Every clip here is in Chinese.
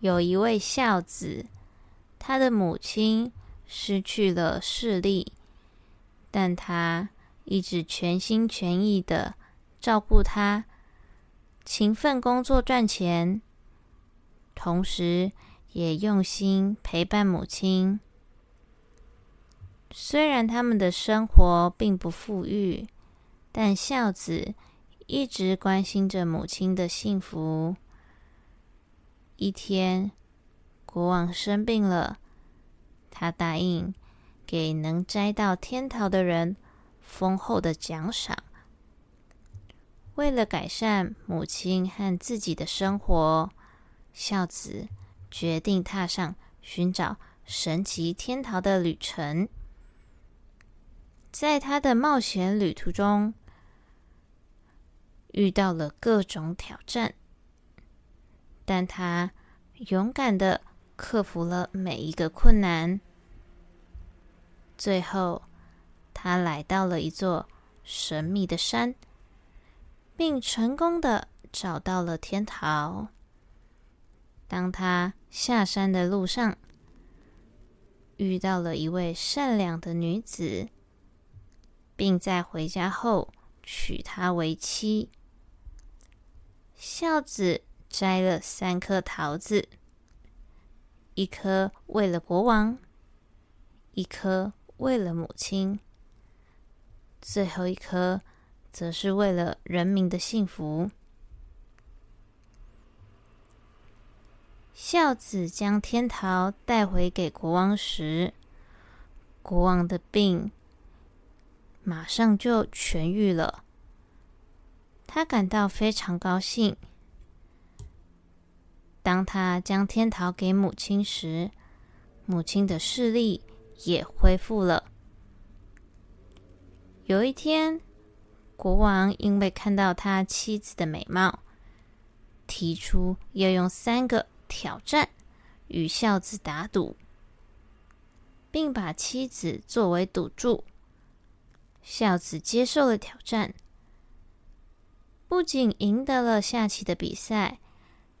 有一位孝子，他的母亲失去了视力，但他一直全心全意的照顾他，勤奋工作赚钱，同时也用心陪伴母亲。虽然他们的生活并不富裕，但孝子一直关心着母亲的幸福。一天，国王生病了，他答应给能摘到天桃的人丰厚的奖赏。为了改善母亲和自己的生活，孝子决定踏上寻找神奇天桃的旅程。在他的冒险旅途中，遇到了各种挑战，但他勇敢的克服了每一个困难。最后，他来到了一座神秘的山，并成功的找到了天桃。当他下山的路上，遇到了一位善良的女子。并在回家后娶她为妻。孝子摘了三颗桃子，一颗为了国王，一颗为了母亲，最后一颗则是为了人民的幸福。孝子将天桃带回给国王时，国王的病。马上就痊愈了，他感到非常高兴。当他将天桃给母亲时，母亲的视力也恢复了。有一天，国王因为看到他妻子的美貌，提出要用三个挑战与孝子打赌，并把妻子作为赌注。孝子接受了挑战，不仅赢得了下棋的比赛，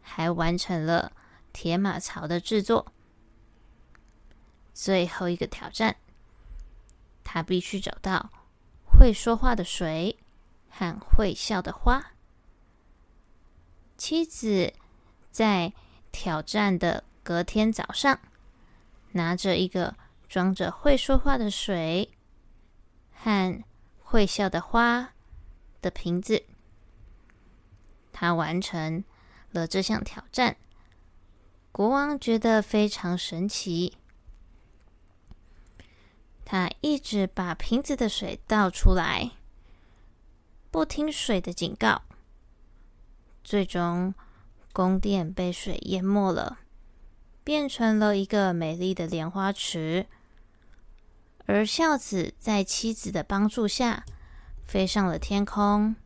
还完成了铁马槽的制作。最后一个挑战，他必须找到会说话的水和会笑的花。妻子在挑战的隔天早上，拿着一个装着会说话的水。和会笑的花的瓶子，他完成了这项挑战。国王觉得非常神奇，他一直把瓶子的水倒出来，不听水的警告。最终，宫殿被水淹没了，变成了一个美丽的莲花池。而孝子在妻子的帮助下飞上了天空，